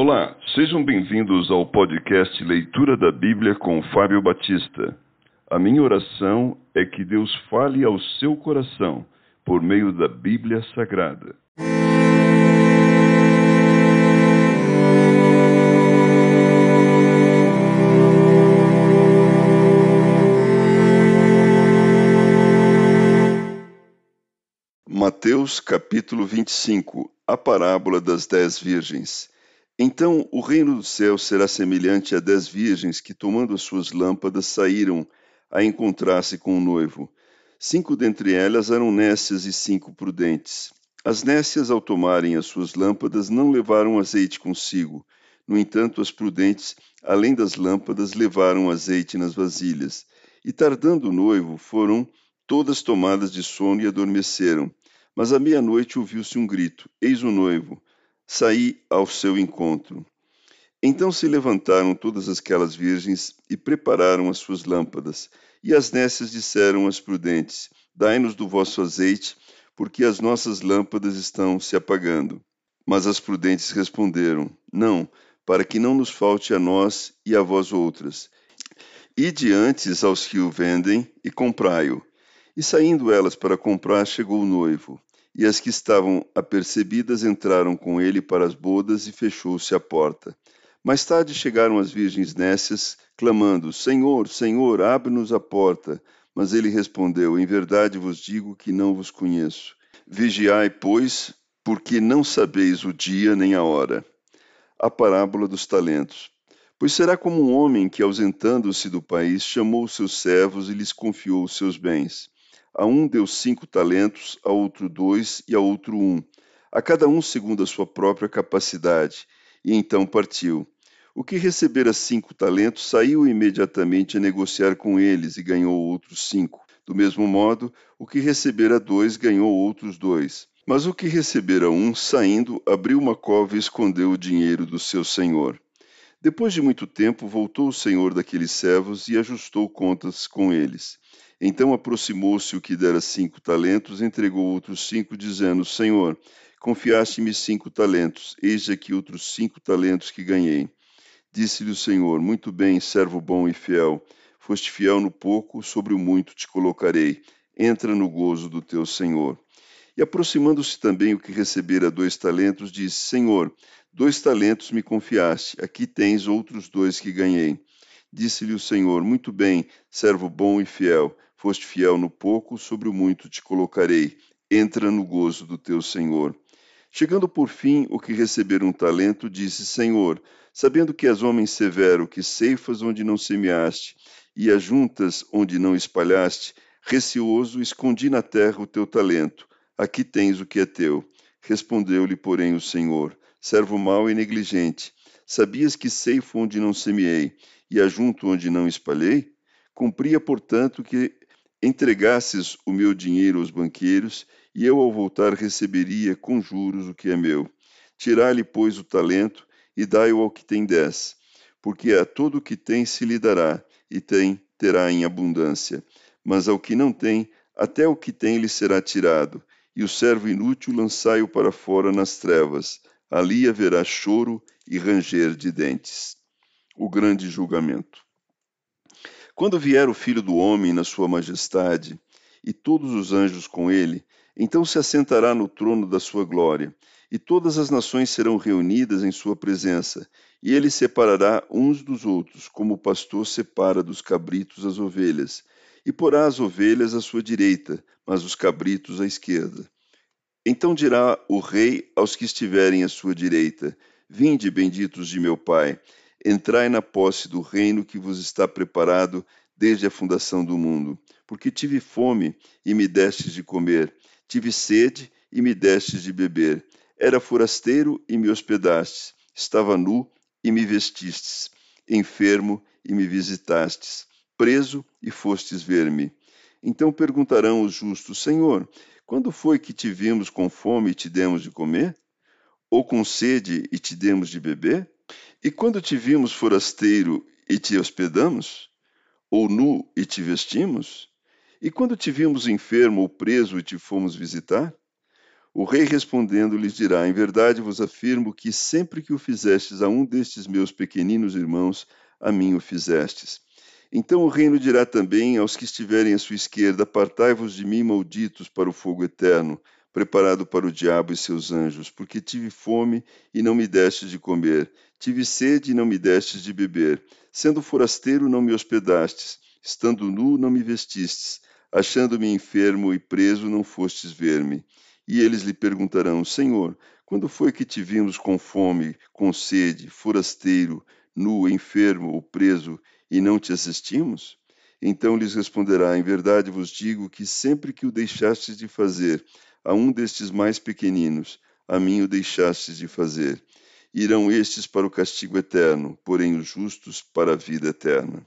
Olá, sejam bem-vindos ao podcast Leitura da Bíblia com Fábio Batista. A minha oração é que Deus fale ao seu coração por meio da Bíblia Sagrada. Mateus capítulo 25 A parábola das dez virgens. Então o reino do céu será semelhante a dez virgens que, tomando as suas lâmpadas, saíram a encontrar-se com o noivo. Cinco dentre elas eram nécias e cinco prudentes. As nécias, ao tomarem as suas lâmpadas, não levaram azeite consigo. No entanto, as prudentes, além das lâmpadas, levaram azeite nas vasilhas. E tardando o noivo, foram todas tomadas de sono e adormeceram. Mas à meia-noite ouviu-se um grito: Eis o noivo! Saí ao seu encontro. Então se levantaram todas aquelas virgens e prepararam as suas lâmpadas. E as nécias disseram às prudentes: Dai-nos do vosso azeite, porque as nossas lâmpadas estão se apagando. Mas as prudentes responderam: Não, para que não nos falte a nós e a vós outras. Ide antes aos que o vendem e comprai-o. E saindo elas para comprar, chegou o noivo. E as que estavam apercebidas entraram com ele para as bodas e fechou-se a porta. Mais tarde chegaram as virgens nécias, clamando: Senhor, Senhor, abre-nos a porta. Mas ele respondeu: Em verdade vos digo que não vos conheço. Vigiai, pois, porque não sabeis o dia nem a hora. A parábola dos talentos. Pois será como um homem que, ausentando-se do país, chamou seus servos e lhes confiou os seus bens. A um deu cinco talentos, a outro dois e a outro um, a cada um segundo a sua própria capacidade, e então partiu. O que recebera cinco talentos saiu imediatamente a negociar com eles e ganhou outros cinco. Do mesmo modo, o que recebera dois ganhou outros dois. Mas o que recebera um, saindo, abriu uma cova e escondeu o dinheiro do seu senhor. Depois de muito tempo, voltou o senhor daqueles servos e ajustou contas com eles. Então aproximou-se o que dera cinco talentos, entregou outros cinco, dizendo: Senhor, confiaste-me cinco talentos, eis aqui outros cinco talentos que ganhei. Disse-lhe o Senhor: Muito bem, servo bom e fiel. Foste fiel no pouco, sobre o muito te colocarei. Entra no gozo do teu Senhor. E aproximando-se também o que recebera dois talentos, disse: Senhor, dois talentos me confiaste, aqui tens outros dois que ganhei. Disse-lhe o Senhor: Muito bem, servo bom e fiel. Foste fiel no pouco, sobre o muito te colocarei. Entra no gozo do teu Senhor. Chegando por fim o que receber um talento, disse: Senhor, sabendo que és homem severo, que ceifas onde não semeaste e ajuntas onde não espalhaste, receoso, escondi na terra o teu talento. Aqui tens o que é teu. Respondeu-lhe, porém, o Senhor: Servo mau e negligente, sabias que ceifo onde não semeei e ajunto onde não espalhei? Cumpria, portanto, que entregasses o meu dinheiro aos banqueiros, e eu ao voltar receberia com juros o que é meu. Tirai-lhe, pois, o talento, e dai-o ao que tem dez, porque a todo o que tem se lhe dará, e tem, terá em abundância. Mas ao que não tem, até o que tem lhe será tirado, e o servo inútil lançai-o para fora nas trevas. Ali haverá choro e ranger de dentes. O grande julgamento. Quando vier o Filho do Homem na sua majestade, e todos os anjos com ele, então se assentará no trono da sua glória, e todas as nações serão reunidas em sua presença, e ele separará uns dos outros, como o pastor separa dos cabritos as ovelhas, e porá as ovelhas à sua direita, mas os cabritos à esquerda. Então dirá o rei aos que estiverem à sua direita: Vinde, benditos de meu Pai, Entrai na posse do reino que vos está preparado desde a fundação do mundo. Porque tive fome e me destes de comer, tive sede e me destes de beber. Era forasteiro e me hospedastes, estava nu e me vestistes, enfermo e me visitastes, preso e fostes ver-me. Então perguntarão os justos: Senhor, quando foi que te vimos com fome e te demos de comer? Ou com sede e te demos de beber? E quando te vimos forasteiro e te hospedamos? Ou nu e te vestimos? E quando te vimos enfermo ou preso e te fomos visitar? O rei respondendo lhes dirá: Em verdade vos afirmo que sempre que o fizestes a um destes meus pequeninos irmãos, a mim o fizestes. Então o reino dirá também aos que estiverem à sua esquerda: Apartai-vos de mim, malditos, para o fogo eterno, preparado para o diabo e seus anjos, porque tive fome e não me destes de comer, tive sede e não me destes de beber, sendo forasteiro não me hospedastes, estando nu não me vestistes, achando-me enfermo e preso não fostes ver-me. E eles lhe perguntarão: Senhor, quando foi que te vimos com fome, com sede, forasteiro, nu, enfermo ou preso, e não te assistimos? Então lhes responderá: Em verdade vos digo que sempre que o deixastes de fazer a um destes mais pequeninos, a mim o deixastes de fazer. Irão estes para o castigo eterno, porém os justos para a vida eterna.